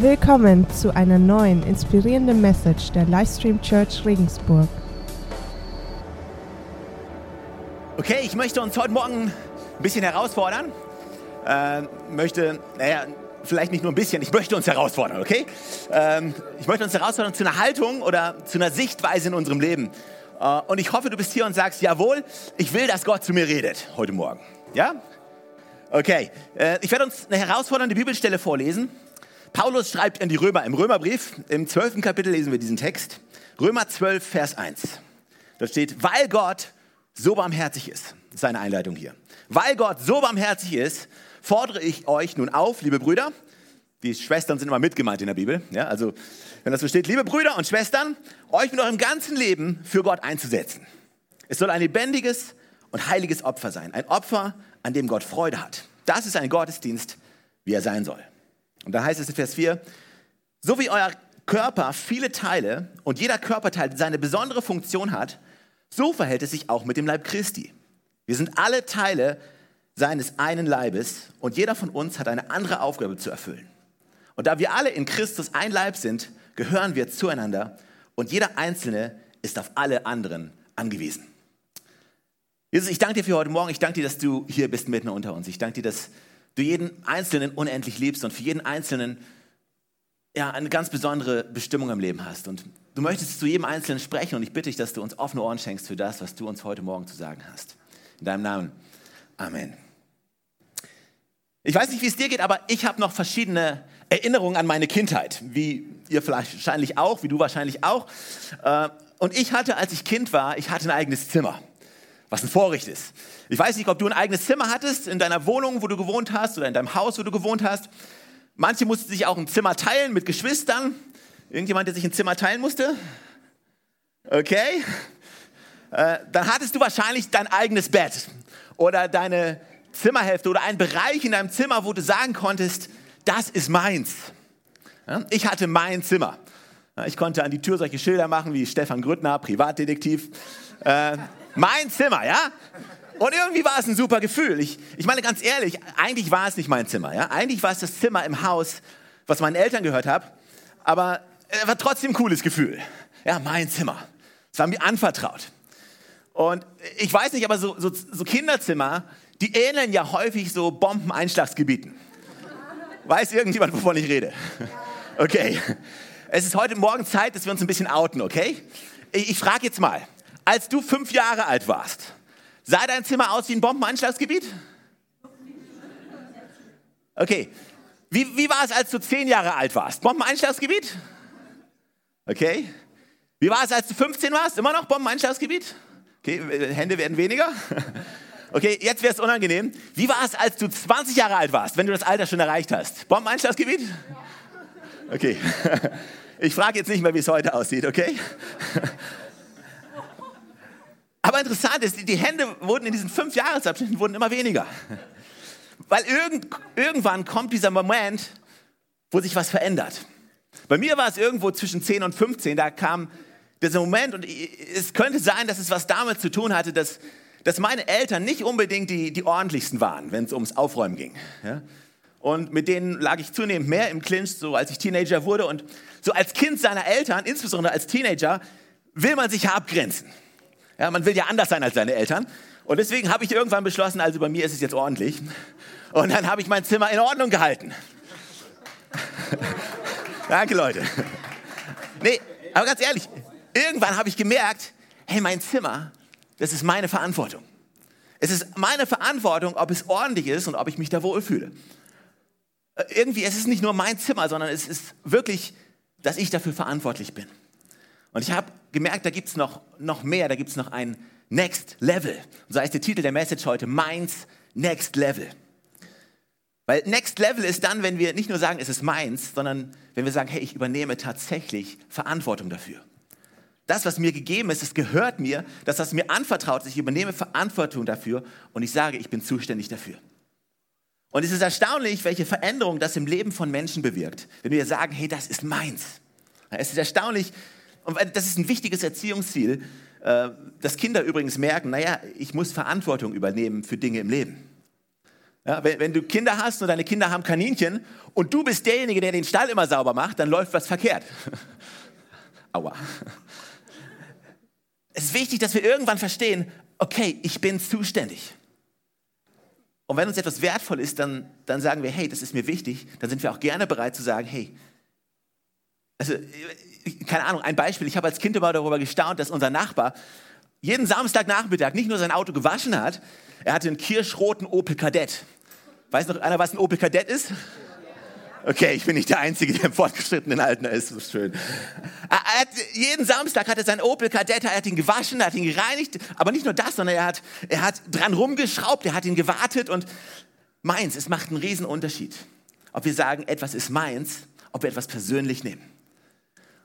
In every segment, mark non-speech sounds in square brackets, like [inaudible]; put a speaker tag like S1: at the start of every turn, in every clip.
S1: Willkommen zu einer neuen inspirierenden Message der Livestream Church Regensburg.
S2: Okay, ich möchte uns heute Morgen ein bisschen herausfordern. Äh, möchte, naja, vielleicht nicht nur ein bisschen, ich möchte uns herausfordern, okay? Ähm, ich möchte uns herausfordern zu einer Haltung oder zu einer Sichtweise in unserem Leben. Äh, und ich hoffe, du bist hier und sagst, jawohl, ich will, dass Gott zu mir redet heute Morgen. Ja? Okay, äh, ich werde uns eine herausfordernde Bibelstelle vorlesen. Paulus schreibt an die Römer im Römerbrief, im 12. Kapitel lesen wir diesen Text. Römer 12, Vers 1. Da steht, weil Gott so barmherzig ist. Ist eine Einleitung hier. Weil Gott so barmherzig ist, fordere ich euch nun auf, liebe Brüder, die Schwestern sind immer mitgemeint in der Bibel, ja, also wenn das so steht, liebe Brüder und Schwestern, euch mit eurem ganzen Leben für Gott einzusetzen. Es soll ein lebendiges und heiliges Opfer sein, ein Opfer, an dem Gott Freude hat. Das ist ein Gottesdienst, wie er sein soll. Und da heißt es in Vers 4, so wie euer Körper viele Teile und jeder Körperteil seine besondere Funktion hat, so verhält es sich auch mit dem Leib Christi. Wir sind alle Teile seines einen Leibes und jeder von uns hat eine andere Aufgabe zu erfüllen. Und da wir alle in Christus ein Leib sind, gehören wir zueinander und jeder Einzelne ist auf alle anderen angewiesen. Jesus, ich danke dir für heute Morgen. Ich danke dir, dass du hier bist mitten unter uns. Ich danke dir, dass du jeden Einzelnen unendlich liebst und für jeden Einzelnen ja, eine ganz besondere Bestimmung im Leben hast. Und du möchtest zu jedem Einzelnen sprechen und ich bitte dich, dass du uns offene Ohren schenkst für das, was du uns heute Morgen zu sagen hast. In deinem Namen. Amen. Ich weiß nicht, wie es dir geht, aber ich habe noch verschiedene Erinnerungen an meine Kindheit, wie ihr vielleicht wahrscheinlich auch, wie du wahrscheinlich auch. Äh, und ich hatte, als ich Kind war, ich hatte ein eigenes Zimmer, was ein Vorrecht ist. Ich weiß nicht, ob du ein eigenes Zimmer hattest in deiner Wohnung, wo du gewohnt hast, oder in deinem Haus, wo du gewohnt hast. Manche mussten sich auch ein Zimmer teilen mit Geschwistern. Irgendjemand, der sich ein Zimmer teilen musste? Okay. Äh, dann hattest du wahrscheinlich dein eigenes Bett oder deine Zimmerhälfte oder einen Bereich in deinem Zimmer, wo du sagen konntest, das ist meins. Ich hatte mein Zimmer. Ich konnte an die Tür solche Schilder machen wie Stefan Grüttner, Privatdetektiv. Äh, mein Zimmer, ja? Und irgendwie war es ein super Gefühl. Ich, ich meine ganz ehrlich, eigentlich war es nicht mein Zimmer. Ja? Eigentlich war es das Zimmer im Haus, was meinen Eltern gehört hat. Aber es war trotzdem ein cooles Gefühl. Ja, mein Zimmer. Es war mir anvertraut. Und ich weiß nicht, aber so, so, so Kinderzimmer, die ähneln ja häufig so Bombeneinschlagsgebieten. Weiß irgendjemand, wovon ich rede? Okay. Es ist heute Morgen Zeit, dass wir uns ein bisschen outen, okay? Ich, ich frage jetzt mal, als du fünf Jahre alt warst, sah dein Zimmer aus wie ein Bombeneinschlagsgebiet? Okay. Wie, wie war es, als du zehn Jahre alt warst? Bombeneinschlagsgebiet? Okay. Wie war es, als du 15 warst? Immer noch Bombeneinschlagsgebiet? Okay, Hände werden weniger. [laughs] Okay, jetzt wäre es unangenehm. Wie war es, als du 20 Jahre alt warst, wenn du das Alter schon erreicht hast? Bombeneinschlagsgebiet? Okay. [laughs] Ich frage jetzt nicht mehr, wie es heute aussieht, okay? Aber interessant ist, die Hände wurden in diesen fünf Jahresabschnitten wurden immer weniger. Weil irgend, irgendwann kommt dieser Moment, wo sich was verändert. Bei mir war es irgendwo zwischen 10 und 15, da kam dieser Moment und es könnte sein, dass es was damit zu tun hatte, dass dass meine Eltern nicht unbedingt die, die ordentlichsten waren, wenn es ums Aufräumen ging. Ja? Und mit denen lag ich zunehmend mehr im Clinch, so als ich Teenager wurde. Und so als Kind seiner Eltern, insbesondere als Teenager, will man sich ja abgrenzen. Ja, man will ja anders sein als seine Eltern. Und deswegen habe ich irgendwann beschlossen, also bei mir ist es jetzt ordentlich. Und dann habe ich mein Zimmer in Ordnung gehalten. [laughs] Danke, Leute. Nee, aber ganz ehrlich, irgendwann habe ich gemerkt, hey, mein Zimmer das ist meine Verantwortung. Es ist meine Verantwortung, ob es ordentlich ist und ob ich mich da wohlfühle. Äh, irgendwie, es ist nicht nur mein Zimmer, sondern es ist wirklich, dass ich dafür verantwortlich bin. Und ich habe gemerkt, da gibt es noch, noch mehr, da gibt es noch ein Next Level. Und so heißt der Titel der Message heute, Meins Next Level. Weil Next Level ist dann, wenn wir nicht nur sagen, es ist meins, sondern wenn wir sagen, hey, ich übernehme tatsächlich Verantwortung dafür. Das, was mir gegeben ist, es gehört mir. Das, was mir anvertraut ist, ich übernehme Verantwortung dafür und ich sage, ich bin zuständig dafür. Und es ist erstaunlich, welche Veränderung das im Leben von Menschen bewirkt, wenn wir sagen, hey, das ist meins. Es ist erstaunlich, und das ist ein wichtiges Erziehungsziel, äh, dass Kinder übrigens merken, naja, ich muss Verantwortung übernehmen für Dinge im Leben. Ja, wenn, wenn du Kinder hast und deine Kinder haben Kaninchen und du bist derjenige, der den Stall immer sauber macht, dann läuft was verkehrt. [laughs] Aua. Es ist wichtig, dass wir irgendwann verstehen, okay, ich bin zuständig. Und wenn uns etwas wertvoll ist, dann, dann sagen wir, hey, das ist mir wichtig, dann sind wir auch gerne bereit zu sagen, hey, also, keine Ahnung, ein Beispiel, ich habe als Kind immer darüber gestaunt, dass unser Nachbar jeden Samstagnachmittag nicht nur sein Auto gewaschen hat, er hatte einen kirschroten Opel Kadett. Weiß noch einer, was ein Opel Kadett ist? Okay, ich bin nicht der Einzige, der im fortgeschrittenen Alter ist. So schön. Hat, jeden Samstag hat er seinen Opel Kadett, er hat ihn gewaschen, er hat ihn gereinigt. Aber nicht nur das, sondern er hat, er hat dran rumgeschraubt, er hat ihn gewartet. Und meins, es macht einen riesen Unterschied, ob wir sagen, etwas ist meins, ob wir etwas persönlich nehmen.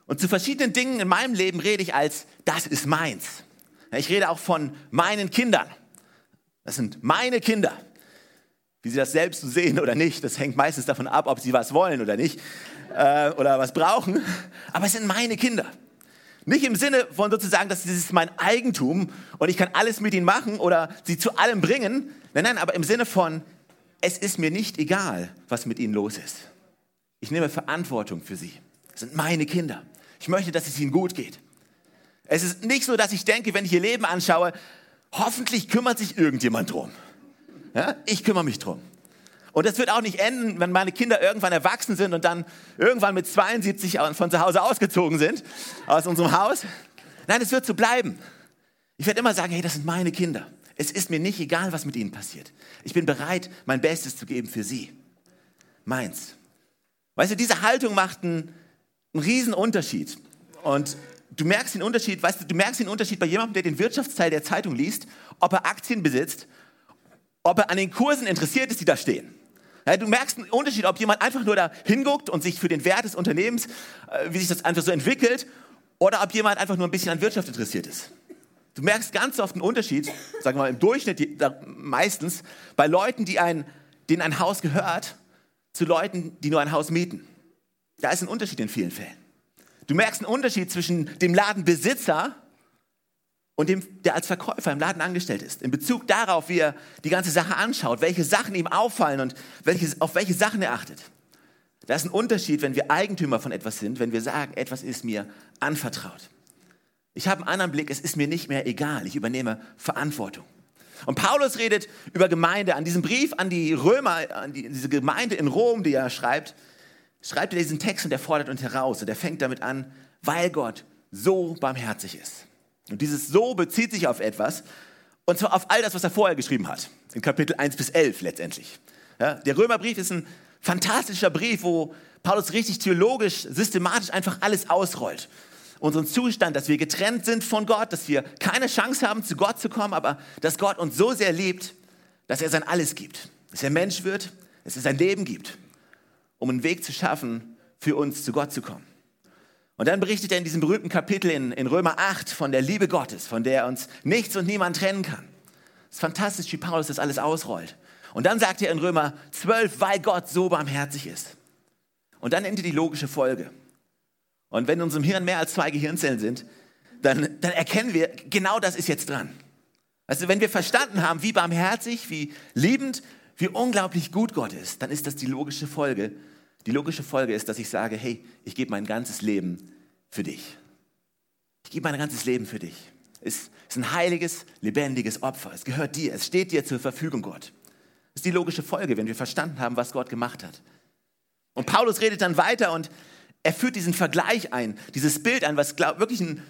S2: Und zu verschiedenen Dingen in meinem Leben rede ich als, das ist meins. Ich rede auch von meinen Kindern. Das sind meine Kinder. Wie sie das selbst sehen oder nicht, das hängt meistens davon ab, ob sie was wollen oder nicht äh, oder was brauchen. Aber es sind meine Kinder. Nicht im Sinne von sozusagen, dass dieses mein Eigentum und ich kann alles mit ihnen machen oder sie zu allem bringen. Nein, nein, aber im Sinne von, es ist mir nicht egal, was mit ihnen los ist. Ich nehme Verantwortung für sie. Das sind meine Kinder. Ich möchte, dass es ihnen gut geht. Es ist nicht so, dass ich denke, wenn ich ihr Leben anschaue, hoffentlich kümmert sich irgendjemand drum. Ja? Ich kümmere mich drum. Und das wird auch nicht enden, wenn meine Kinder irgendwann erwachsen sind und dann irgendwann mit 72 von zu Hause ausgezogen sind, aus unserem Haus. Nein, es wird so bleiben. Ich werde immer sagen, hey, das sind meine Kinder. Es ist mir nicht egal, was mit ihnen passiert. Ich bin bereit, mein Bestes zu geben für sie. Meins. Weißt du, diese Haltung macht einen, einen riesen Unterschied. Und du merkst den Unterschied, weißt du, du merkst den Unterschied bei jemandem, der den Wirtschaftsteil der Zeitung liest, ob er Aktien besitzt, ob er an den Kursen interessiert ist, die da stehen. Ja, du merkst einen Unterschied, ob jemand einfach nur da hinguckt und sich für den Wert des Unternehmens, äh, wie sich das einfach so entwickelt, oder ob jemand einfach nur ein bisschen an Wirtschaft interessiert ist. Du merkst ganz oft einen Unterschied, sagen wir mal im Durchschnitt meistens, bei Leuten, die ein, denen ein Haus gehört, zu Leuten, die nur ein Haus mieten. Da ist ein Unterschied in vielen Fällen. Du merkst einen Unterschied zwischen dem Ladenbesitzer und dem, der als Verkäufer im Laden angestellt ist. In Bezug darauf, wie er die ganze Sache anschaut, welche Sachen ihm auffallen und welches, auf welche Sachen er achtet. Da ist ein Unterschied, wenn wir Eigentümer von etwas sind, wenn wir sagen, etwas ist mir anvertraut. Ich habe einen anderen Blick, es ist mir nicht mehr egal, ich übernehme Verantwortung. Und Paulus redet über Gemeinde. An diesem Brief an die Römer, an die, diese Gemeinde in Rom, die er schreibt, schreibt er diesen Text und er fordert uns heraus. Und er fängt damit an, weil Gott so barmherzig ist. Und dieses so bezieht sich auf etwas, und zwar auf all das, was er vorher geschrieben hat, in Kapitel 1 bis 11 letztendlich. Ja, der Römerbrief ist ein fantastischer Brief, wo Paulus richtig theologisch, systematisch einfach alles ausrollt. Unseren Zustand, dass wir getrennt sind von Gott, dass wir keine Chance haben, zu Gott zu kommen, aber dass Gott uns so sehr liebt, dass er sein Alles gibt. Dass er Mensch wird, dass er sein Leben gibt, um einen Weg zu schaffen, für uns zu Gott zu kommen. Und dann berichtet er in diesem berühmten Kapitel in, in Römer 8 von der Liebe Gottes, von der uns nichts und niemand trennen kann. Es ist fantastisch, wie Paulus das alles ausrollt. Und dann sagt er in Römer 12, weil Gott so barmherzig ist. Und dann endet die logische Folge. Und wenn in unserem Hirn mehr als zwei Gehirnzellen sind, dann, dann erkennen wir, genau das ist jetzt dran. Also wenn wir verstanden haben, wie barmherzig, wie liebend, wie unglaublich gut Gott ist, dann ist das die logische Folge, die logische Folge ist, dass ich sage, hey, ich gebe mein ganzes Leben für dich. Ich gebe mein ganzes Leben für dich. Es ist ein heiliges, lebendiges Opfer. Es gehört dir. Es steht dir zur Verfügung, Gott. Das ist die logische Folge, wenn wir verstanden haben, was Gott gemacht hat. Und Paulus redet dann weiter und er führt diesen Vergleich ein, dieses Bild ein, was glaub, wirklich ein.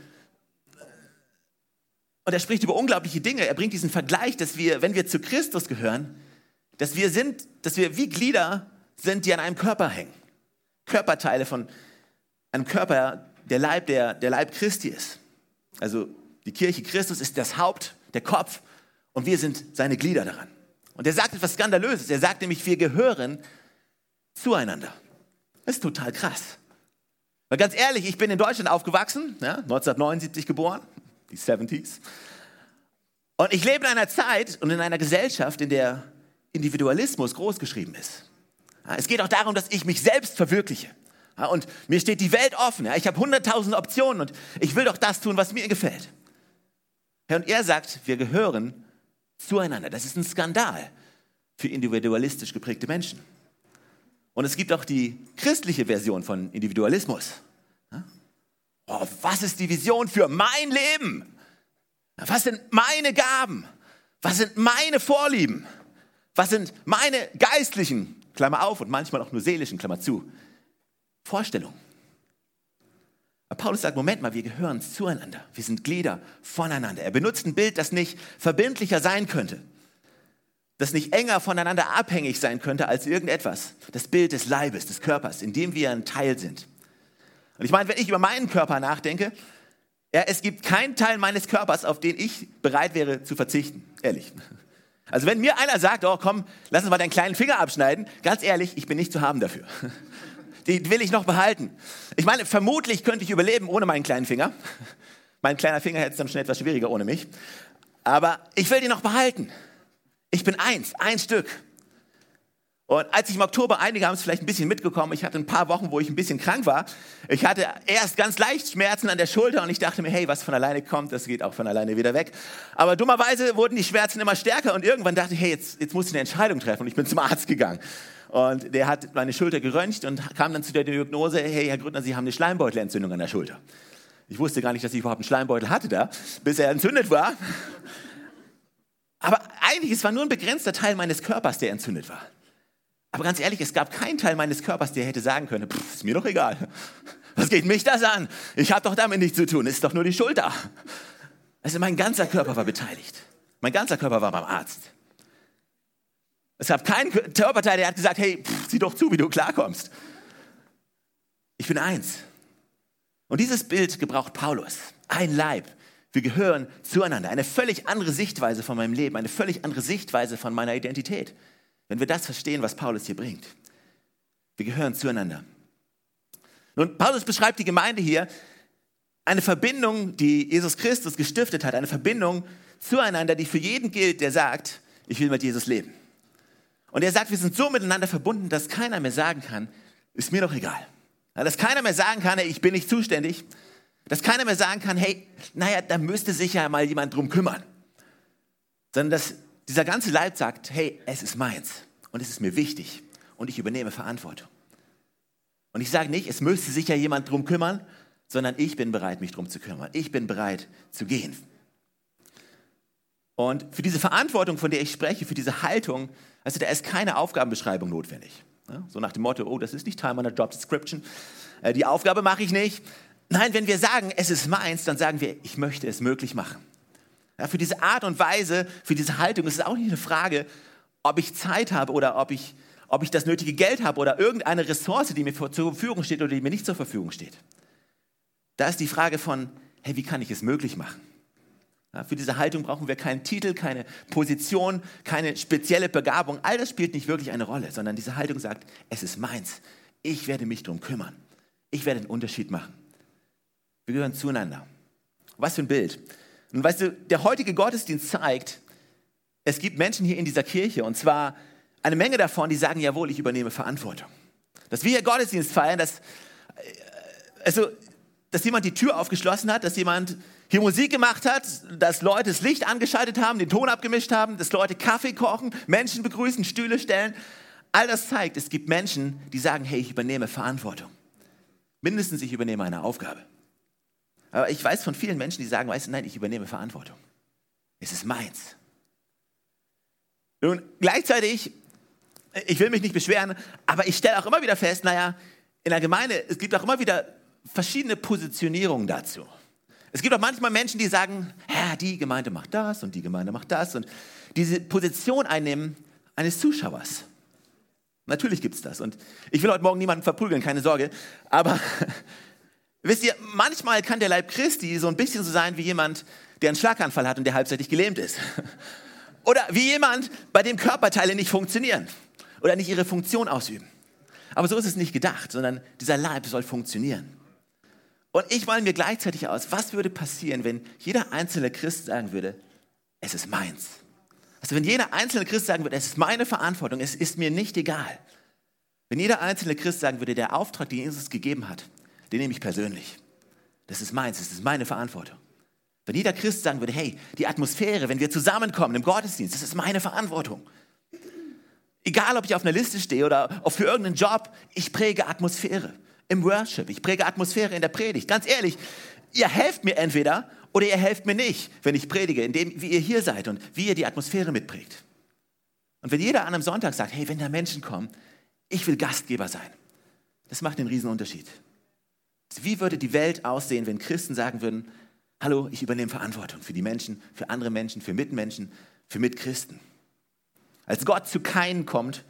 S2: Und er spricht über unglaubliche Dinge. Er bringt diesen Vergleich, dass wir, wenn wir zu Christus gehören, dass wir sind, dass wir wie Glieder sind, die an einem Körper hängen. Körperteile von einem Körper, der Leib, der, der Leib Christi ist. Also die Kirche Christus ist das Haupt, der Kopf und wir sind seine Glieder daran. Und er sagt etwas Skandalöses. Er sagt nämlich, wir gehören zueinander. Das ist total krass. Weil ganz ehrlich, ich bin in Deutschland aufgewachsen, ja, 1979 geboren, die 70s. Und ich lebe in einer Zeit und in einer Gesellschaft, in der Individualismus großgeschrieben ist. Es geht auch darum, dass ich mich selbst verwirkliche. Und mir steht die Welt offen. Ich habe hunderttausend Optionen und ich will doch das tun, was mir gefällt. Und er sagt, wir gehören zueinander. Das ist ein Skandal. für individualistisch geprägte Menschen. Und es gibt auch die christliche Version von Individualismus. Oh, was ist die Vision für mein Leben? Was sind meine Gaben? Was sind meine Vorlieben? Was sind meine geistlichen, Klammer auf, und manchmal auch nur seelischen, Klammer zu, Vorstellungen? Aber Paulus sagt, Moment mal, wir gehören zueinander. Wir sind Glieder voneinander. Er benutzt ein Bild, das nicht verbindlicher sein könnte, das nicht enger voneinander abhängig sein könnte als irgendetwas. Das Bild des Leibes, des Körpers, in dem wir ein Teil sind. Und ich meine, wenn ich über meinen Körper nachdenke, ja, es gibt keinen Teil meines Körpers, auf den ich bereit wäre zu verzichten. Ehrlich. Also wenn mir einer sagt, oh komm, lass uns mal deinen kleinen Finger abschneiden, ganz ehrlich, ich bin nicht zu haben dafür. [laughs] Die will ich noch behalten. Ich meine, vermutlich könnte ich überleben ohne meinen kleinen Finger. Mein kleiner Finger hätte es dann schon etwas schwieriger ohne mich. Aber ich will die noch behalten. Ich bin eins, ein Stück. Und als ich im Oktober, einige haben es vielleicht ein bisschen mitgekommen, ich hatte ein paar Wochen, wo ich ein bisschen krank war. Ich hatte erst ganz leicht Schmerzen an der Schulter und ich dachte mir, hey, was von alleine kommt, das geht auch von alleine wieder weg. Aber dummerweise wurden die Schmerzen immer stärker und irgendwann dachte ich, hey, jetzt, jetzt muss ich eine Entscheidung treffen und ich bin zum Arzt gegangen. Und der hat meine Schulter geröntgt und kam dann zu der Diagnose, hey, Herr Grüttner, Sie haben eine Schleimbeutelentzündung an der Schulter. Ich wusste gar nicht, dass ich überhaupt einen Schleimbeutel hatte da, bis er entzündet war. Aber eigentlich, es war nur ein begrenzter Teil meines Körpers, der entzündet war. Aber ganz ehrlich, es gab keinen Teil meines Körpers, der hätte sagen können, ist mir doch egal. Was geht mich das an? Ich habe doch damit nichts zu tun, ist doch nur die Schulter. Also mein ganzer Körper war beteiligt. Mein ganzer Körper war beim Arzt. Es gab keinen Körperteil, der hat gesagt, hey, pff, sieh doch zu, wie du klarkommst. Ich bin eins. Und dieses Bild gebraucht Paulus. Ein Leib. Wir gehören zueinander. Eine völlig andere Sichtweise von meinem Leben, eine völlig andere Sichtweise von meiner Identität. Wenn wir das verstehen, was Paulus hier bringt. Wir gehören zueinander. Nun, Paulus beschreibt die Gemeinde hier, eine Verbindung, die Jesus Christus gestiftet hat, eine Verbindung zueinander, die für jeden gilt, der sagt, ich will mit Jesus leben. Und er sagt, wir sind so miteinander verbunden, dass keiner mehr sagen kann, ist mir doch egal. Dass keiner mehr sagen kann, ich bin nicht zuständig. Dass keiner mehr sagen kann, hey, naja, da müsste sich ja mal jemand drum kümmern. Sondern dass dieser ganze Leib sagt, hey, es ist meins und es ist mir wichtig und ich übernehme Verantwortung. Und ich sage nicht, es müsste sich ja jemand drum kümmern, sondern ich bin bereit, mich drum zu kümmern. Ich bin bereit zu gehen. Und für diese Verantwortung, von der ich spreche, für diese Haltung, also da ist keine Aufgabenbeschreibung notwendig. So nach dem Motto, oh, das ist nicht Teil meiner Job Description, äh, die Aufgabe mache ich nicht. Nein, wenn wir sagen, es ist meins, dann sagen wir, ich möchte es möglich machen. Ja, für diese Art und Weise, für diese Haltung ist es auch nicht eine Frage, ob ich Zeit habe oder ob ich, ob ich das nötige Geld habe oder irgendeine Ressource, die mir zur Verfügung steht oder die mir nicht zur Verfügung steht. Da ist die Frage von, hey, wie kann ich es möglich machen? Ja, für diese Haltung brauchen wir keinen Titel, keine Position, keine spezielle Begabung. All das spielt nicht wirklich eine Rolle, sondern diese Haltung sagt, es ist meins. Ich werde mich darum kümmern. Ich werde einen Unterschied machen. Wir gehören zueinander. Was für ein Bild. Und weißt du, der heutige Gottesdienst zeigt, es gibt Menschen hier in dieser Kirche und zwar eine Menge davon, die sagen, jawohl, ich übernehme Verantwortung. Dass wir hier Gottesdienst feiern, dass, äh, also, dass jemand die Tür aufgeschlossen hat, dass jemand hier Musik gemacht hat, dass Leute das Licht angeschaltet haben, den Ton abgemischt haben, dass Leute Kaffee kochen, Menschen begrüßen, Stühle stellen. All das zeigt, es gibt Menschen, die sagen, hey, ich übernehme Verantwortung. Mindestens ich übernehme eine Aufgabe. Aber ich weiß von vielen Menschen, die sagen, weißt du, nein, ich übernehme Verantwortung. Es ist meins. Nun, gleichzeitig, ich will mich nicht beschweren, aber ich stelle auch immer wieder fest, naja, in der Gemeinde, es gibt auch immer wieder verschiedene Positionierungen dazu. Es gibt auch manchmal Menschen, die sagen, ja, die Gemeinde macht das und die Gemeinde macht das und diese Position einnehmen eines Zuschauers. Natürlich gibt es das und ich will heute Morgen niemanden verprügeln, keine Sorge, aber [laughs] Wisst ihr, manchmal kann der Leib Christi so ein bisschen so sein wie jemand, der einen Schlaganfall hat und der halbseitig gelähmt ist. [laughs] Oder wie jemand, bei dem Körperteile nicht funktionieren oder nicht ihre Funktion ausüben. Aber so ist es nicht gedacht, sondern dieser Leib soll funktionieren. Und ich male mir gleichzeitig aus, was würde passieren, wenn jeder einzelne Christ sagen würde, es ist meins. Also wenn jeder einzelne Christ sagen würde, es ist meine Verantwortung, es ist mir nicht egal. Wenn jeder einzelne Christ sagen würde, der Auftrag, den Jesus gegeben hat, den nehme ich persönlich. Das ist meins, das ist meine Verantwortung. Wenn jeder Christ sagen würde, hey, die Atmosphäre, wenn wir zusammenkommen im Gottesdienst, das ist meine Verantwortung. Egal, ob ich auf einer Liste stehe oder für irgendeinen Job, ich präge Atmosphäre im Worship. Ich präge Atmosphäre in der Predigt. Ganz ehrlich, ihr helft mir entweder oder ihr helft mir nicht, wenn ich predige, indem wie ihr hier seid und wie ihr die Atmosphäre mitprägt. Und wenn jeder an einem Sonntag sagt, hey, wenn da Menschen kommen, ich will Gastgeber sein, das macht einen riesen Unterschied. Wie würde die Welt aussehen, wenn Christen sagen würden, hallo, ich übernehme Verantwortung für die Menschen, für andere Menschen, für Mitmenschen, für Mitchristen. Als Gott zu Kain kommt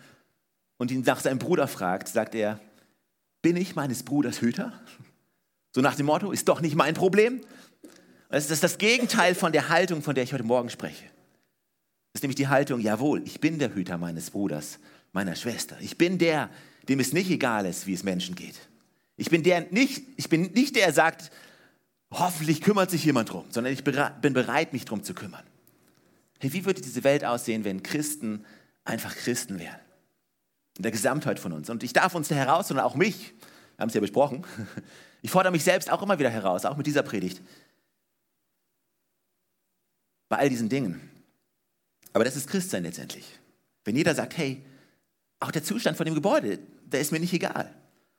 S2: und ihn nach seinem Bruder fragt, sagt er, bin ich meines Bruders Hüter? So nach dem Motto, ist doch nicht mein Problem. Das ist das Gegenteil von der Haltung, von der ich heute Morgen spreche. Das ist nämlich die Haltung, jawohl, ich bin der Hüter meines Bruders, meiner Schwester. Ich bin der, dem es nicht egal ist, wie es Menschen geht. Ich bin, der nicht, ich bin nicht der, der sagt, hoffentlich kümmert sich jemand drum, sondern ich bin bereit, mich drum zu kümmern. Hey, wie würde diese Welt aussehen, wenn Christen einfach Christen wären? In der Gesamtheit von uns. Und ich darf uns da herausfordern, auch mich, wir haben es ja besprochen, [laughs] ich fordere mich selbst auch immer wieder heraus, auch mit dieser Predigt. Bei all diesen Dingen. Aber das ist Christsein letztendlich. Wenn jeder sagt, hey, auch der Zustand von dem Gebäude, der ist mir nicht egal.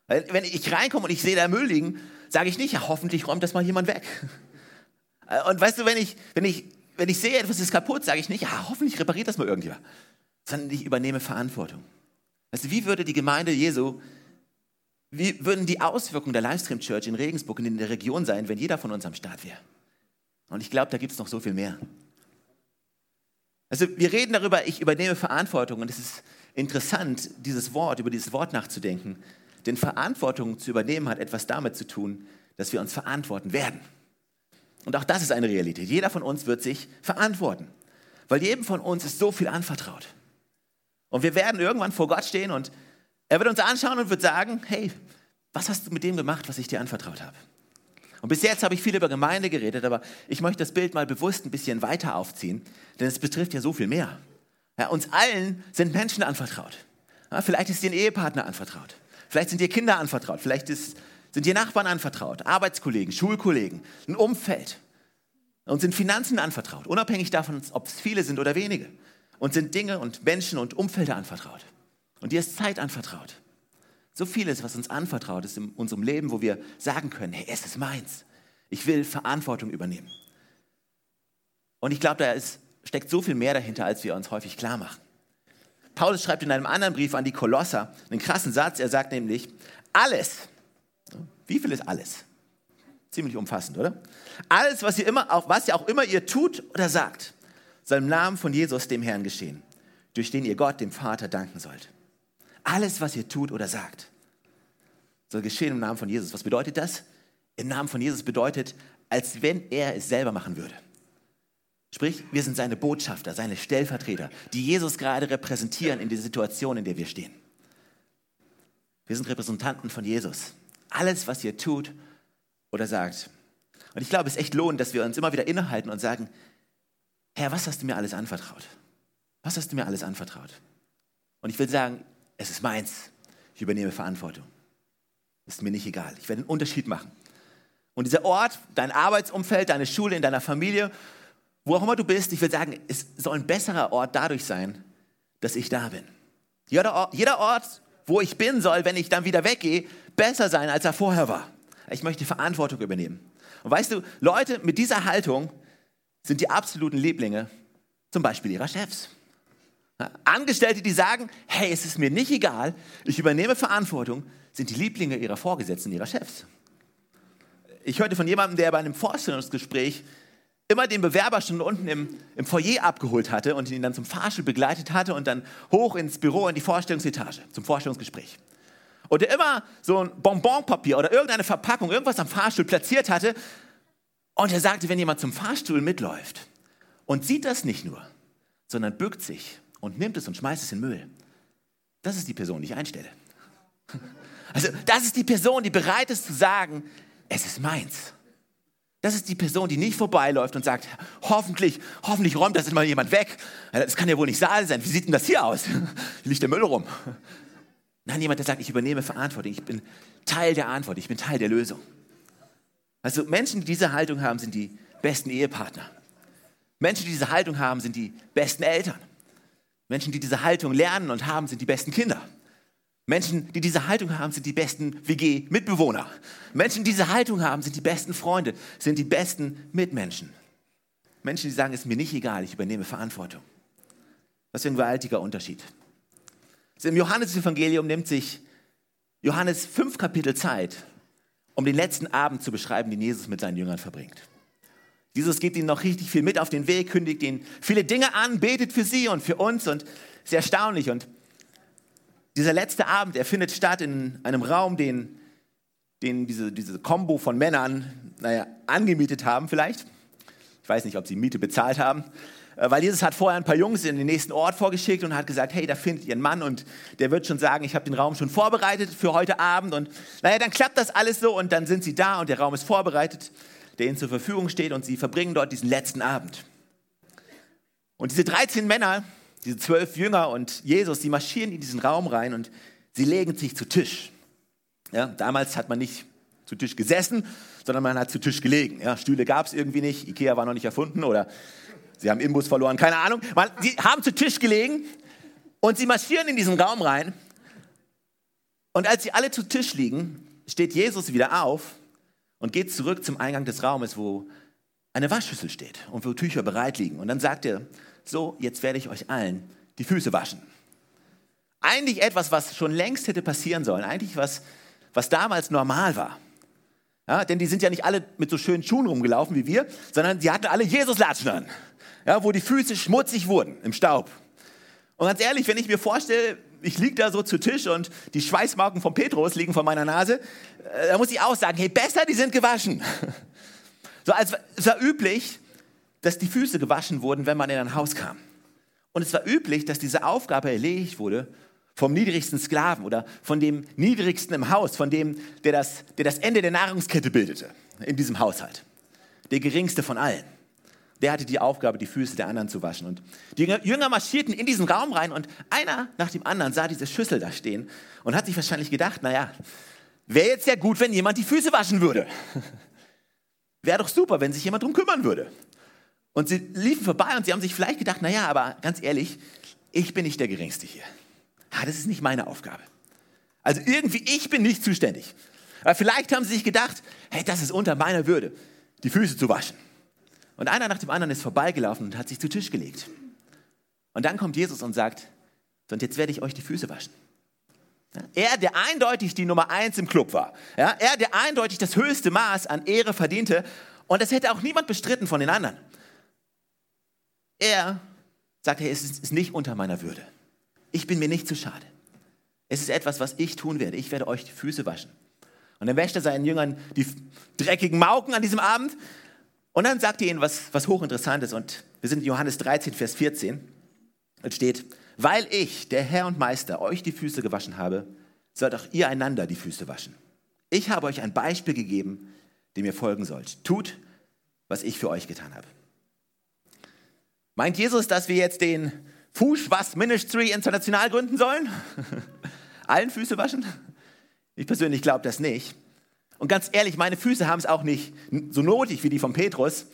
S2: Wenn ich reinkomme und ich sehe da Müll liegen, sage ich nicht, ja, hoffentlich räumt das mal jemand weg. Und weißt du, wenn ich, wenn ich, wenn ich sehe, etwas ist kaputt, sage ich nicht, ja, hoffentlich repariert das mal irgendjemand. Sondern ich übernehme Verantwortung. Weißt du, wie würde die Gemeinde Jesu, wie würden die Auswirkungen der Livestream Church in Regensburg und in der Region sein, wenn jeder von uns am Start wäre? Und ich glaube, da gibt es noch so viel mehr. Also wir reden darüber, ich übernehme Verantwortung und es ist interessant, dieses Wort, über dieses Wort nachzudenken. Denn Verantwortung zu übernehmen hat etwas damit zu tun, dass wir uns verantworten werden. Und auch das ist eine Realität. Jeder von uns wird sich verantworten, weil jedem von uns ist so viel anvertraut. Und wir werden irgendwann vor Gott stehen und er wird uns anschauen und wird sagen, hey, was hast du mit dem gemacht, was ich dir anvertraut habe? Und bis jetzt habe ich viel über Gemeinde geredet, aber ich möchte das Bild mal bewusst ein bisschen weiter aufziehen, denn es betrifft ja so viel mehr. Ja, uns allen sind Menschen anvertraut. Ja, vielleicht ist dir ein Ehepartner anvertraut. Vielleicht sind dir Kinder anvertraut, vielleicht ist, sind dir Nachbarn anvertraut, Arbeitskollegen, Schulkollegen, ein Umfeld. Und sind Finanzen anvertraut, unabhängig davon, ob es viele sind oder wenige. Und sind Dinge und Menschen und Umfelder anvertraut. Und dir ist Zeit anvertraut. So vieles, was uns anvertraut ist in unserem Leben, wo wir sagen können, hey, es ist meins. Ich will Verantwortung übernehmen. Und ich glaube, da ist, steckt so viel mehr dahinter, als wir uns häufig klar machen. Paulus schreibt in einem anderen Brief an die Kolosser einen krassen Satz. Er sagt nämlich, alles, wie viel ist alles? Ziemlich umfassend, oder? Alles, was ihr, immer, auch, was ihr auch immer ihr tut oder sagt, soll im Namen von Jesus, dem Herrn, geschehen, durch den ihr Gott, dem Vater, danken sollt. Alles, was ihr tut oder sagt, soll geschehen im Namen von Jesus. Was bedeutet das? Im Namen von Jesus bedeutet, als wenn er es selber machen würde. Sprich, wir sind seine Botschafter, seine Stellvertreter, die Jesus gerade repräsentieren in der Situation, in der wir stehen. Wir sind Repräsentanten von Jesus. Alles, was ihr tut oder sagt. Und ich glaube, es ist echt lohnend, dass wir uns immer wieder innehalten und sagen, Herr, was hast du mir alles anvertraut? Was hast du mir alles anvertraut? Und ich will sagen, es ist meins. Ich übernehme Verantwortung. Ist mir nicht egal. Ich werde einen Unterschied machen. Und dieser Ort, dein Arbeitsumfeld, deine Schule, in deiner Familie wo auch immer du bist, ich will sagen, es soll ein besserer Ort dadurch sein, dass ich da bin. Jeder Ort, jeder Ort, wo ich bin, soll, wenn ich dann wieder weggehe, besser sein, als er vorher war. Ich möchte Verantwortung übernehmen. Und weißt du, Leute mit dieser Haltung sind die absoluten Lieblinge, zum Beispiel ihrer Chefs. Angestellte, die sagen, hey, es ist mir nicht egal, ich übernehme Verantwortung, sind die Lieblinge ihrer Vorgesetzten, ihrer Chefs. Ich hörte von jemandem, der bei einem Vorstellungsgespräch immer den Bewerber schon unten im, im Foyer abgeholt hatte und ihn dann zum Fahrstuhl begleitet hatte und dann hoch ins Büro in die Vorstellungsetage zum Vorstellungsgespräch. Und er immer so ein Bonbonpapier oder irgendeine Verpackung, irgendwas am Fahrstuhl platziert hatte. Und er sagte, wenn jemand zum Fahrstuhl mitläuft und sieht das nicht nur, sondern bückt sich und nimmt es und schmeißt es in den Müll, das ist die Person, die ich einstelle. [laughs] Also das ist die Person, die bereit ist zu sagen, es ist meins. Das ist die Person, die nicht vorbeiläuft und sagt, hoffentlich, hoffentlich räumt das mal jemand weg. Das kann ja wohl nicht Saal sein. Wie sieht denn das hier aus? Hier [laughs] liegt der Müll rum. Nein, jemand, der sagt, ich übernehme Verantwortung. Ich bin Teil der Antwort. Ich bin Teil der Lösung. Also Menschen, die diese Haltung haben, sind die besten Ehepartner. Menschen, die diese Haltung haben, sind die besten Eltern. Menschen, die diese Haltung lernen und haben, sind die besten Kinder. Menschen, die diese Haltung haben, sind die besten WG-Mitbewohner. Menschen, die diese Haltung haben, sind die besten Freunde, sind die besten Mitmenschen. Menschen, die sagen, es ist mir nicht egal, ich übernehme Verantwortung. Was für ein gewaltiger Unterschied. Also Im Johannesevangelium nimmt sich Johannes fünf Kapitel Zeit, um den letzten Abend zu beschreiben, den Jesus mit seinen Jüngern verbringt. Jesus gibt ihnen noch richtig viel mit auf den Weg, kündigt ihnen viele Dinge an, betet für sie und für uns und ist erstaunlich. Und dieser letzte Abend, er findet statt in einem Raum, den, den diese, diese Kombo von Männern, naja, angemietet haben vielleicht. Ich weiß nicht, ob sie Miete bezahlt haben. Äh, weil Jesus hat vorher ein paar Jungs in den nächsten Ort vorgeschickt und hat gesagt, hey, da findet ihr einen Mann und der wird schon sagen, ich habe den Raum schon vorbereitet für heute Abend. Und naja, dann klappt das alles so und dann sind sie da und der Raum ist vorbereitet, der ihnen zur Verfügung steht und sie verbringen dort diesen letzten Abend. Und diese 13 Männer, diese zwölf Jünger und Jesus, die marschieren in diesen Raum rein und sie legen sich zu Tisch. Ja, damals hat man nicht zu Tisch gesessen, sondern man hat zu Tisch gelegen. Ja, Stühle gab es irgendwie nicht, Ikea war noch nicht erfunden oder sie haben Imbus verloren, keine Ahnung. Man, sie haben zu Tisch gelegen und sie marschieren in diesen Raum rein. Und als sie alle zu Tisch liegen, steht Jesus wieder auf und geht zurück zum Eingang des Raumes, wo eine Waschschüssel steht und wo Tücher bereit liegen. Und dann sagt er, so, jetzt werde ich euch allen die Füße waschen. Eigentlich etwas, was schon längst hätte passieren sollen, eigentlich was, was damals normal war. Ja, denn die sind ja nicht alle mit so schönen Schuhen rumgelaufen wie wir, sondern sie hatten alle Jesus-Latschen an, ja, wo die Füße schmutzig wurden im Staub. Und ganz ehrlich, wenn ich mir vorstelle, ich liege da so zu Tisch und die Schweißmarken von Petrus liegen vor meiner Nase, äh, da muss ich auch sagen, hey, besser, die sind gewaschen. [laughs] So als es war üblich, dass die Füße gewaschen wurden, wenn man in ein Haus kam. Und es war üblich, dass diese Aufgabe erledigt wurde vom niedrigsten Sklaven oder von dem niedrigsten im Haus, von dem, der das, der das Ende der Nahrungskette bildete in diesem Haushalt. Der geringste von allen. Der hatte die Aufgabe, die Füße der anderen zu waschen. Und die Jünger marschierten in diesen Raum rein und einer nach dem anderen sah diese Schüssel da stehen und hat sich wahrscheinlich gedacht, naja, wäre jetzt ja gut, wenn jemand die Füße waschen würde. Wäre doch super, wenn sich jemand darum kümmern würde. Und sie liefen vorbei und sie haben sich vielleicht gedacht, naja, aber ganz ehrlich, ich bin nicht der Geringste hier. Ah, das ist nicht meine Aufgabe. Also irgendwie, ich bin nicht zuständig. Aber vielleicht haben sie sich gedacht, hey, das ist unter meiner Würde, die Füße zu waschen. Und einer nach dem anderen ist vorbeigelaufen und hat sich zu Tisch gelegt. Und dann kommt Jesus und sagt, und jetzt werde ich euch die Füße waschen. Er, der eindeutig die Nummer eins im Club war. Ja, er, der eindeutig das höchste Maß an Ehre verdiente. Und das hätte auch niemand bestritten von den anderen. Er sagt, hey, es ist nicht unter meiner Würde. Ich bin mir nicht zu schade. Es ist etwas, was ich tun werde. Ich werde euch die Füße waschen. Und dann wäscht er seinen Jüngern die dreckigen Mauken an diesem Abend. Und dann sagt er ihnen was, was hochinteressantes. Und wir sind in Johannes 13, Vers 14. Es steht, weil ich, der Herr und Meister, euch die Füße gewaschen habe, sollt auch ihr einander die Füße waschen. Ich habe euch ein Beispiel gegeben, dem ihr folgen sollt. Tut, was ich für euch getan habe. Meint Jesus, dass wir jetzt den Fußwasch Ministry international gründen sollen? [laughs] Allen Füße waschen? Ich persönlich glaube das nicht. Und ganz ehrlich, meine Füße haben es auch nicht so notig wie die von Petrus,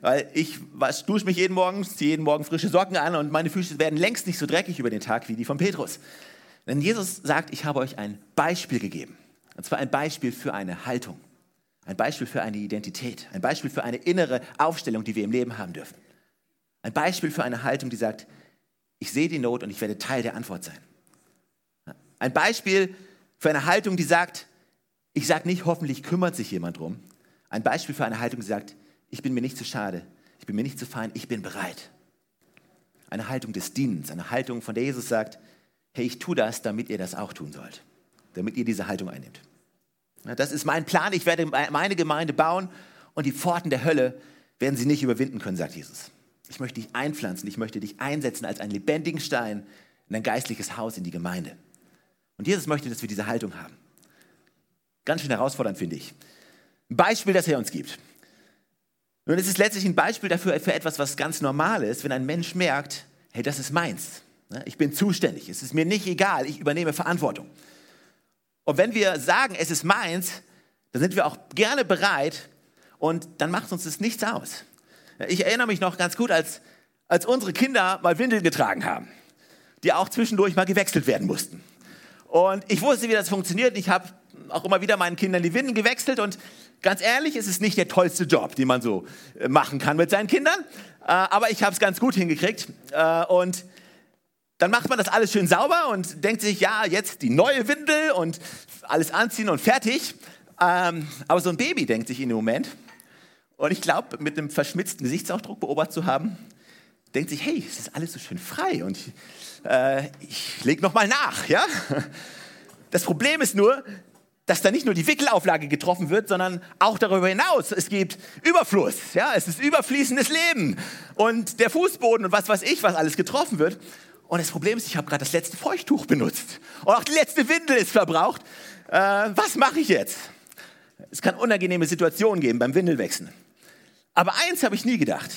S2: weil ich dusche mich jeden Morgen, ziehe jeden Morgen frische Socken an und meine Füße werden längst nicht so dreckig über den Tag wie die von Petrus. Denn Jesus sagt, ich habe euch ein Beispiel gegeben. Und zwar ein Beispiel für eine Haltung, ein Beispiel für eine Identität, ein Beispiel für eine innere Aufstellung, die wir im Leben haben dürfen. Ein Beispiel für eine Haltung, die sagt, ich sehe die Not und ich werde Teil der Antwort sein. Ein Beispiel für eine Haltung, die sagt, ich sage nicht, hoffentlich kümmert sich jemand drum. Ein Beispiel für eine Haltung, die sagt, ich bin mir nicht zu schade, ich bin mir nicht zu fein, ich bin bereit. Eine Haltung des Dienens, eine Haltung, von der Jesus sagt, hey, ich tue das, damit ihr das auch tun sollt, damit ihr diese Haltung einnimmt. Das ist mein Plan, ich werde meine Gemeinde bauen und die Pforten der Hölle werden sie nicht überwinden können, sagt Jesus. Ich möchte dich einpflanzen, ich möchte dich einsetzen als einen lebendigen Stein in ein geistliches Haus, in die Gemeinde. Und Jesus möchte, dass wir diese Haltung haben. Ganz schön herausfordernd, finde ich. Ein Beispiel, das er uns gibt. Nun, es ist letztlich ein Beispiel dafür für etwas, was ganz normal ist, wenn ein Mensch merkt, hey, das ist meins. Ne, ich bin zuständig. Es ist mir nicht egal. Ich übernehme Verantwortung. Und wenn wir sagen, es ist meins, dann sind wir auch gerne bereit und dann macht uns das nichts aus. Ich erinnere mich noch ganz gut, als, als unsere Kinder mal Windeln getragen haben. die auch zwischendurch mal gewechselt werden mussten. Und ich wusste, wie das funktioniert. Ich habe auch immer wieder meinen Kindern die Windeln gewechselt und ganz ehrlich, es ist nicht der tollste Job, den man so äh, machen kann mit seinen Kindern, äh, aber ich habe es ganz gut hingekriegt äh, und dann macht man das alles schön sauber und denkt sich, ja, jetzt die neue Windel und alles anziehen und fertig. Ähm, aber so ein Baby denkt sich in dem Moment, und ich glaube, mit einem verschmitzten Gesichtsausdruck beobachtet zu haben, denkt sich, hey, es ist alles so schön frei und ich, äh, ich lege nochmal nach. Ja? Das Problem ist nur, dass da nicht nur die Wickelauflage getroffen wird, sondern auch darüber hinaus. Es gibt Überfluss, ja, es ist überfließendes Leben und der Fußboden und was weiß ich, was alles getroffen wird. Und das Problem ist, ich habe gerade das letzte Feuchttuch benutzt und auch die letzte Windel ist verbraucht. Äh, was mache ich jetzt? Es kann unangenehme Situationen geben beim Windelwechseln. Aber eins habe ich nie gedacht.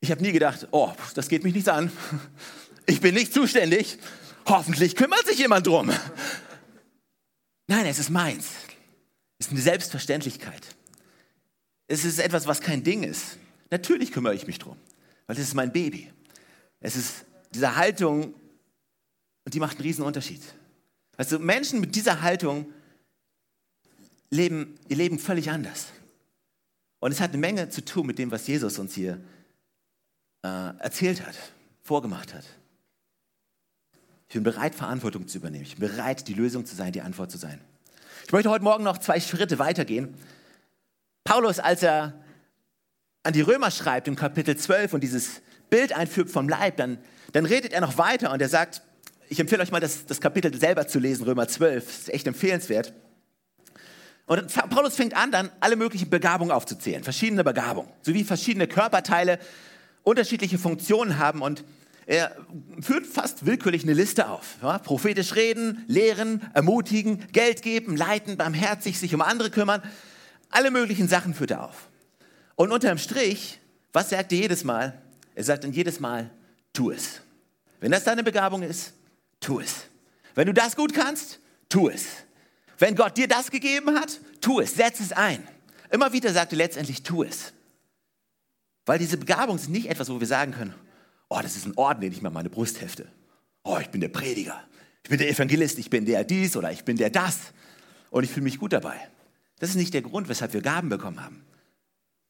S2: Ich habe nie gedacht, oh, das geht mich nichts an. Ich bin nicht zuständig. Hoffentlich kümmert sich jemand drum. Nein, es ist meins. Es ist eine Selbstverständlichkeit. Es ist etwas, was kein Ding ist. Natürlich kümmere ich mich drum, weil es ist mein Baby. Es ist diese Haltung und die macht einen riesen Unterschied. Also Menschen mit dieser Haltung leben ihr Leben völlig anders. Und es hat eine Menge zu tun mit dem, was Jesus uns hier äh, erzählt hat, vorgemacht hat. Ich bin bereit, Verantwortung zu übernehmen. Ich bin bereit, die Lösung zu sein, die Antwort zu sein. Ich möchte heute Morgen noch zwei Schritte weitergehen. Paulus, als er an die Römer schreibt im Kapitel 12 und dieses Bild einführt vom Leib, dann, dann redet er noch weiter und er sagt, ich empfehle euch mal, das, das Kapitel selber zu lesen, Römer 12, das ist echt empfehlenswert. Und Paulus fängt an, dann alle möglichen Begabungen aufzuzählen, verschiedene Begabungen, sowie verschiedene Körperteile unterschiedliche Funktionen haben und er führt fast willkürlich eine Liste auf. Ja, prophetisch reden, lehren, ermutigen, Geld geben, leiten, barmherzig, sich um andere kümmern. Alle möglichen Sachen führt er auf. Und unterm Strich, was sagt er jedes Mal? Er sagt dann jedes Mal, tu es. Wenn das deine Begabung ist, tu es. Wenn du das gut kannst, tu es. Wenn Gott dir das gegeben hat, tu es, setz es ein. Immer wieder sagt er letztendlich, tu es. Weil diese Begabung ist nicht etwas, wo wir sagen können, oh, das ist ein Orden, den ich mir meine Brust hefte. Oh, ich bin der Prediger, ich bin der Evangelist, ich bin der dies oder ich bin der das. Und ich fühle mich gut dabei. Das ist nicht der Grund, weshalb wir Gaben bekommen haben,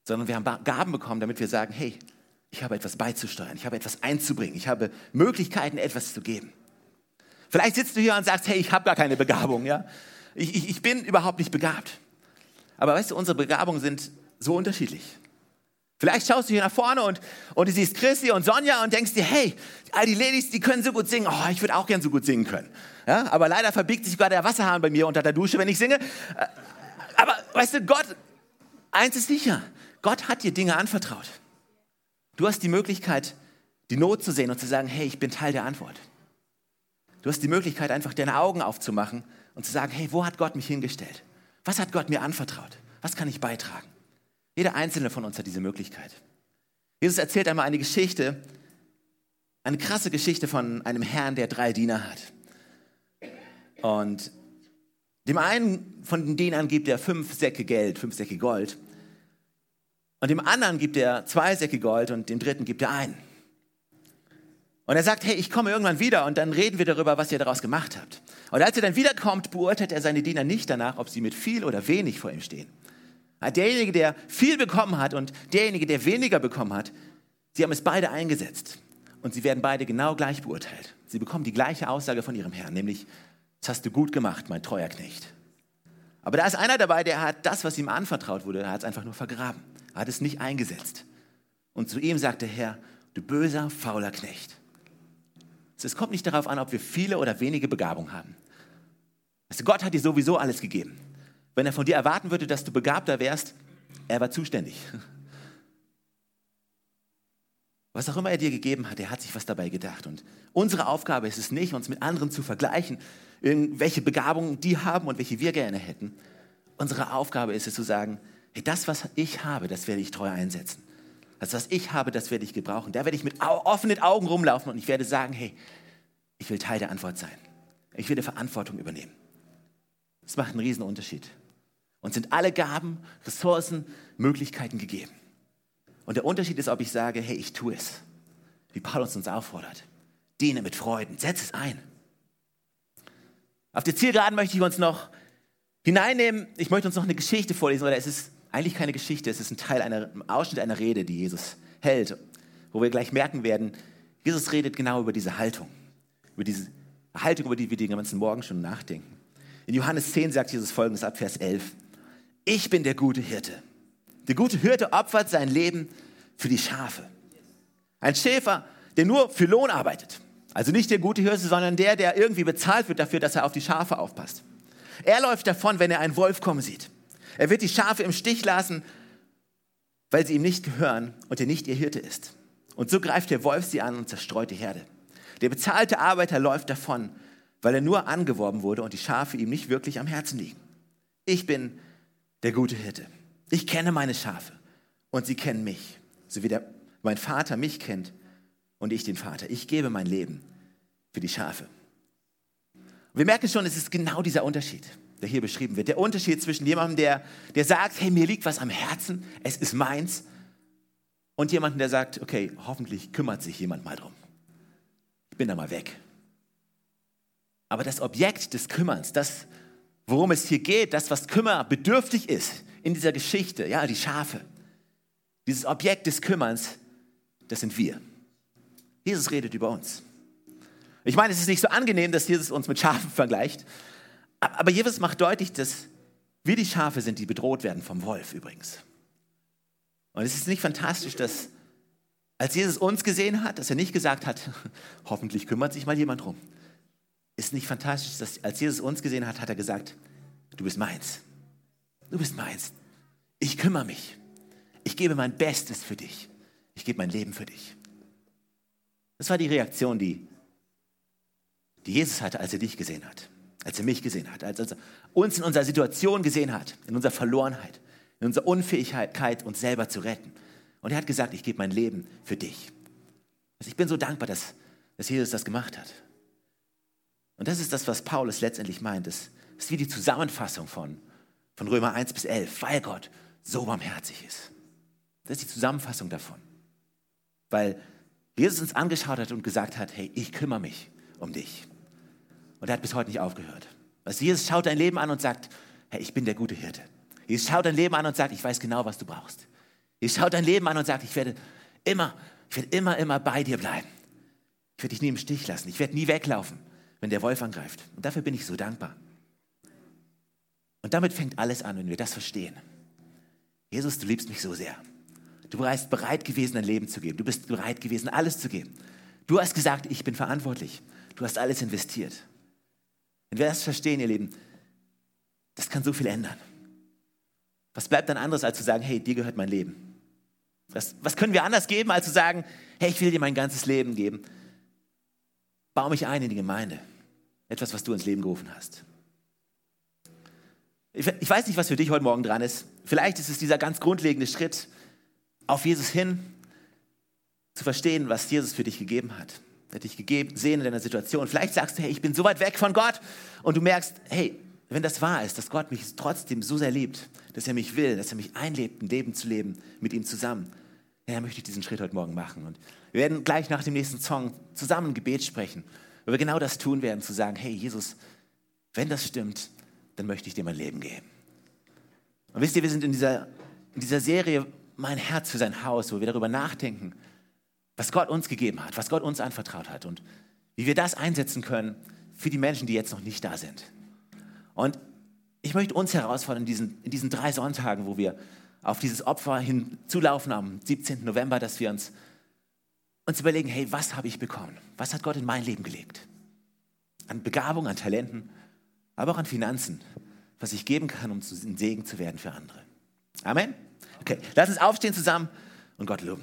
S2: sondern wir haben Gaben bekommen, damit wir sagen, hey, ich habe etwas beizusteuern, ich habe etwas einzubringen, ich habe Möglichkeiten, etwas zu geben. Vielleicht sitzt du hier und sagst, hey, ich habe gar keine Begabung, ja? Ich, ich, ich bin überhaupt nicht begabt. Aber weißt du, unsere Begabungen sind so unterschiedlich. Vielleicht schaust du hier nach vorne und, und du siehst Christi und Sonja und denkst dir, hey, all die Ladies, die können so gut singen. Oh, ich würde auch gern so gut singen können. Ja, aber leider verbiegt sich gerade der Wasserhahn bei mir unter der Dusche, wenn ich singe. Äh, aber weißt du, Gott, eins ist sicher, Gott hat dir Dinge anvertraut. Du hast die Möglichkeit, die Not zu sehen und zu sagen, hey, ich bin Teil der Antwort. Du hast die Möglichkeit, einfach deine Augen aufzumachen und zu sagen, hey, wo hat Gott mich hingestellt? Was hat Gott mir anvertraut? Was kann ich beitragen? Jeder einzelne von uns hat diese Möglichkeit. Jesus erzählt einmal eine Geschichte, eine krasse Geschichte von einem Herrn, der drei Diener hat. Und dem einen von den Dienern gibt er fünf Säcke Geld, fünf Säcke Gold. Und dem anderen gibt er zwei Säcke Gold und dem dritten gibt er einen. Und er sagt, hey, ich komme irgendwann wieder und dann reden wir darüber, was ihr daraus gemacht habt. Und als er dann wiederkommt, beurteilt er seine Diener nicht danach, ob sie mit viel oder wenig vor ihm stehen. Derjenige, der viel bekommen hat und derjenige, der weniger bekommen hat, sie haben es beide eingesetzt. Und sie werden beide genau gleich beurteilt. Sie bekommen die gleiche Aussage von ihrem Herrn, nämlich, das hast du gut gemacht, mein treuer Knecht. Aber da ist einer dabei, der hat das, was ihm anvertraut wurde, er hat es einfach nur vergraben. Er hat es nicht eingesetzt. Und zu ihm sagt der Herr, du böser, fauler Knecht. Es kommt nicht darauf an, ob wir viele oder wenige Begabung haben. Also Gott hat dir sowieso alles gegeben. Wenn er von dir erwarten würde, dass du begabter wärst, er war zuständig. [laughs] Was auch immer er dir gegeben hat, er hat sich was dabei gedacht. Und unsere Aufgabe ist es nicht, uns mit anderen zu vergleichen, welche Begabungen die haben und welche wir gerne hätten. Unsere Aufgabe ist es zu sagen, hey, das, was ich habe, das werde ich treu einsetzen. Das, was ich habe, das werde ich gebrauchen. Da werde ich mit offenen Augen rumlaufen und ich werde sagen, hey, ich will Teil der Antwort sein. Ich werde Verantwortung übernehmen. Das macht einen riesen Unterschied. Und sind alle Gaben, Ressourcen, Möglichkeiten gegeben. Und der Unterschied ist, ob ich sage, hey, ich tue es, wie Paulus uns auffordert. Diene mit Freuden. Setz es ein. Auf der Zielgeraden möchte ich uns noch hineinnehmen. Ich möchte uns noch eine Geschichte vorlesen, oder es ist eigentlich keine Geschichte, es ist ein Teil einer, ein Ausschnitt einer Rede, die Jesus hält, wo wir gleich merken werden, Jesus redet genau über diese Haltung, über diese Haltung, über die wir den ganzen Morgen schon nachdenken. In Johannes 10 sagt Jesus folgendes ab Vers 11. Ich bin der gute Hirte. Der gute Hirte opfert sein Leben für die Schafe. Ein Schäfer, der nur für Lohn arbeitet. Also nicht der gute Hirte, sondern der, der irgendwie bezahlt wird dafür, dass er auf die Schafe aufpasst. Er läuft davon, wenn er einen Wolf kommen sieht. Er wird die Schafe im Stich lassen, weil sie ihm nicht gehören und er nicht ihr Hirte ist. Und so greift der Wolf sie an und zerstreut die Herde. Der bezahlte Arbeiter läuft davon, weil er nur angeworben wurde und die Schafe ihm nicht wirklich am Herzen liegen. Ich bin der gute Hirte. Ich kenne meine Schafe und sie kennen mich, so wie der, mein Vater mich kennt und ich den Vater. Ich gebe mein Leben für die Schafe. Wir merken schon, es ist genau dieser Unterschied, der hier beschrieben wird. Der Unterschied zwischen jemandem, der, der sagt, hey, mir liegt was am Herzen, es ist meins, und jemandem, der sagt, okay, hoffentlich kümmert sich jemand mal drum. Ich bin da mal weg. Aber das Objekt des Kümmerns, das, worum es hier geht, das, was kümmerbedürftig ist in dieser Geschichte, ja, die Schafe, dieses Objekt des Kümmerns, das sind wir. Jesus redet über uns. Ich meine, es ist nicht so angenehm, dass Jesus uns mit Schafen vergleicht, aber Jesus macht deutlich, dass wir die Schafe sind, die bedroht werden vom Wolf übrigens. Und es ist nicht fantastisch, dass als Jesus uns gesehen hat, dass er nicht gesagt hat, [laughs] hoffentlich kümmert sich mal jemand drum. Ist nicht fantastisch, dass als Jesus uns gesehen hat, hat er gesagt, du bist meins. Du bist meins. Ich kümmere mich. Ich gebe mein Bestes für dich. Ich gebe mein Leben für dich. Das war die Reaktion, die, die Jesus hatte, als er dich gesehen hat, als er mich gesehen hat, als er uns in unserer Situation gesehen hat, in unserer Verlorenheit, in unserer Unfähigkeit, uns selber zu retten. Und er hat gesagt, ich gebe mein Leben für dich. Also ich bin so dankbar, dass, dass Jesus das gemacht hat. Und das ist das, was Paulus letztendlich meint. Das ist wie die Zusammenfassung von, von Römer 1 bis 11, weil Gott so barmherzig ist. Das ist die Zusammenfassung davon. Weil Jesus uns angeschaut hat und gesagt hat, hey, ich kümmere mich um dich. Und er hat bis heute nicht aufgehört. Also Jesus schaut dein Leben an und sagt, hey, ich bin der gute Hirte. Jesus schaut dein Leben an und sagt, ich weiß genau, was du brauchst. Jesus schaut dein Leben an und sagt, ich werde immer, ich werde immer, immer bei dir bleiben. Ich werde dich nie im Stich lassen. Ich werde nie weglaufen, wenn der Wolf angreift. Und dafür bin ich so dankbar. Und damit fängt alles an, wenn wir das verstehen. Jesus, du liebst mich so sehr. Du bist bereit gewesen, dein Leben zu geben. Du bist bereit gewesen, alles zu geben. Du hast gesagt, ich bin verantwortlich. Du hast alles investiert. Wenn wir das verstehen, ihr Lieben, das kann so viel ändern. Was bleibt dann anderes, als zu sagen, hey, dir gehört mein Leben? Was, was können wir anders geben, als zu sagen, hey, ich will dir mein ganzes Leben geben? Bau mich ein in die Gemeinde. Etwas, was du ins Leben gerufen hast. Ich, ich weiß nicht, was für dich heute Morgen dran ist. Vielleicht ist es dieser ganz grundlegende Schritt, auf Jesus hin, zu verstehen, was Jesus für dich gegeben hat. Er hat dich gegeben, sehen in deiner Situation. Vielleicht sagst du, hey, ich bin so weit weg von Gott und du merkst, hey, wenn das wahr ist, dass Gott mich trotzdem so sehr liebt, dass er mich will, dass er mich einlebt, ein Leben zu leben mit ihm zusammen, ja, dann möchte ich diesen Schritt heute Morgen machen. Und wir werden gleich nach dem nächsten Song zusammen Gebet sprechen, wo wir genau das tun werden, zu sagen, hey Jesus, wenn das stimmt, dann möchte ich dir mein Leben geben. Und wisst ihr, wir sind in dieser, in dieser Serie mein Herz für sein Haus, wo wir darüber nachdenken, was Gott uns gegeben hat, was Gott uns anvertraut hat und wie wir das einsetzen können für die Menschen, die jetzt noch nicht da sind. Und ich möchte uns herausfordern in diesen, in diesen drei Sonntagen, wo wir auf dieses Opfer hinzulaufen am 17. November, dass wir uns, uns überlegen, hey, was habe ich bekommen? Was hat Gott in mein Leben gelegt? An Begabung, an Talenten, aber auch an Finanzen, was ich geben kann, um ein Segen zu werden für andere. Amen. Okay, lass uns aufstehen zusammen und Gott loben.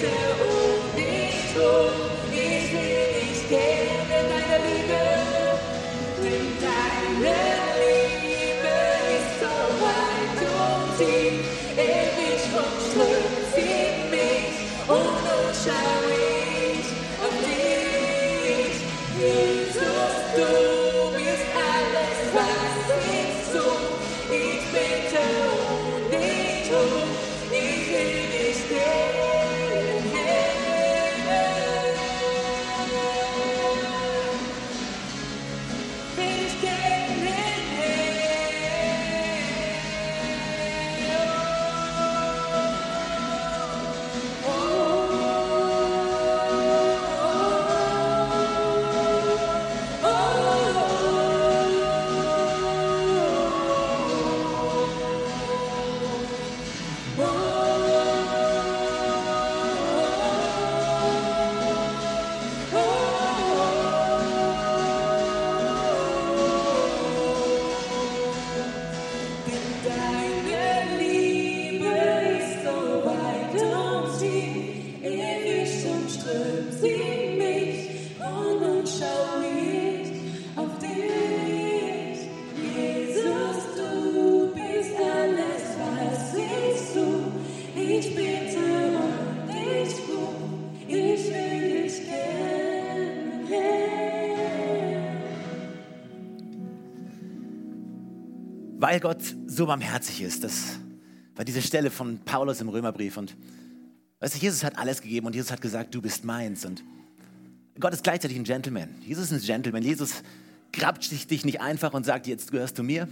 S3: te o vitu.
S2: weil Gott so barmherzig ist. Das war diese Stelle von Paulus im Römerbrief. Und weißt du, Jesus hat alles gegeben und Jesus hat gesagt, du bist meins. Und Gott ist gleichzeitig ein Gentleman. Jesus ist ein Gentleman. Jesus grabt dich nicht einfach und sagt, jetzt gehörst du mir,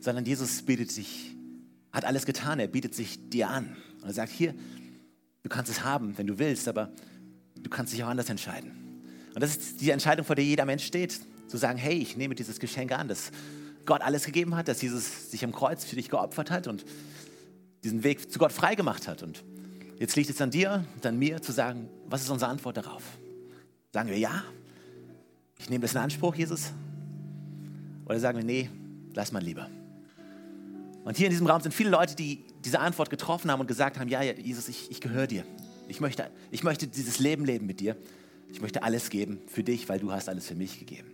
S2: sondern Jesus bietet sich, hat alles getan, er bietet sich dir an. Und er sagt, hier, du kannst es haben, wenn du willst, aber du kannst dich auch anders entscheiden. Und das ist die Entscheidung, vor der jeder Mensch steht. Zu sagen, hey, ich nehme dieses Geschenk an, das Gott alles gegeben hat, dass Jesus sich am Kreuz für dich geopfert hat und diesen Weg zu Gott freigemacht hat. Und jetzt liegt es an dir und an mir zu sagen, was ist unsere Antwort darauf? Sagen wir ja? Ich nehme das in Anspruch, Jesus? Oder sagen wir, nee, lass mal lieber. Und hier in diesem Raum sind viele Leute, die diese Antwort getroffen haben und gesagt haben, ja, Jesus, ich, ich gehöre dir. Ich möchte, ich möchte dieses Leben leben mit dir. Ich möchte alles geben für dich, weil du hast alles für mich gegeben.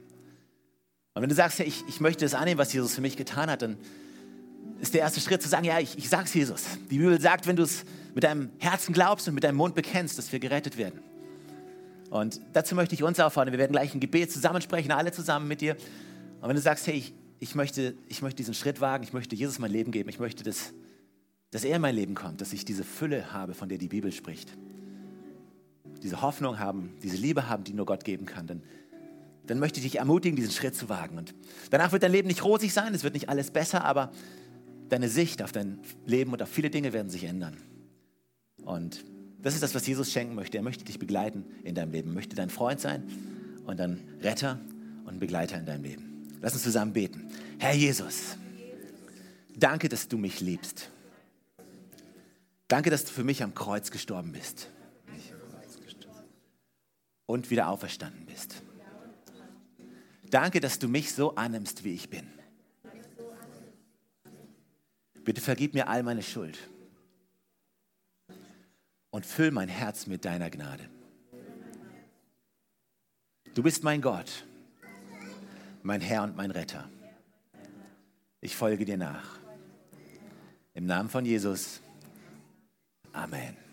S2: Und wenn du sagst, ja, ich, ich möchte das annehmen, was Jesus für mich getan hat, dann ist der erste Schritt zu sagen, ja, ich, ich sag's Jesus. Die Bibel sagt, wenn du es mit deinem Herzen glaubst und mit deinem Mund bekennst, dass wir gerettet werden. Und dazu möchte ich uns auffordern. Wir werden gleich ein Gebet zusammensprechen, alle zusammen mit dir. Und wenn du sagst, hey, ich, ich, möchte, ich möchte diesen Schritt wagen, ich möchte Jesus mein Leben geben, ich möchte, dass, dass er in mein Leben kommt, dass ich diese Fülle habe, von der die Bibel spricht. Diese Hoffnung haben, diese Liebe haben, die nur Gott geben kann, dann, dann möchte ich dich ermutigen, diesen Schritt zu wagen. Und danach wird dein Leben nicht rosig sein, es wird nicht alles besser, aber deine Sicht auf dein Leben und auf viele Dinge werden sich ändern. Und das ist das, was Jesus schenken möchte. Er möchte dich begleiten in deinem Leben, möchte dein Freund sein und ein Retter und Begleiter in deinem Leben. Lass uns zusammen beten. Herr Jesus, danke, dass du mich liebst. Danke, dass du für mich am Kreuz gestorben bist und wieder auferstanden bist. Danke, dass du mich so annimmst, wie ich bin. Bitte vergib mir all meine Schuld und füll mein Herz mit deiner Gnade. Du bist mein Gott, mein Herr und mein Retter. Ich folge dir nach. Im Namen von Jesus. Amen.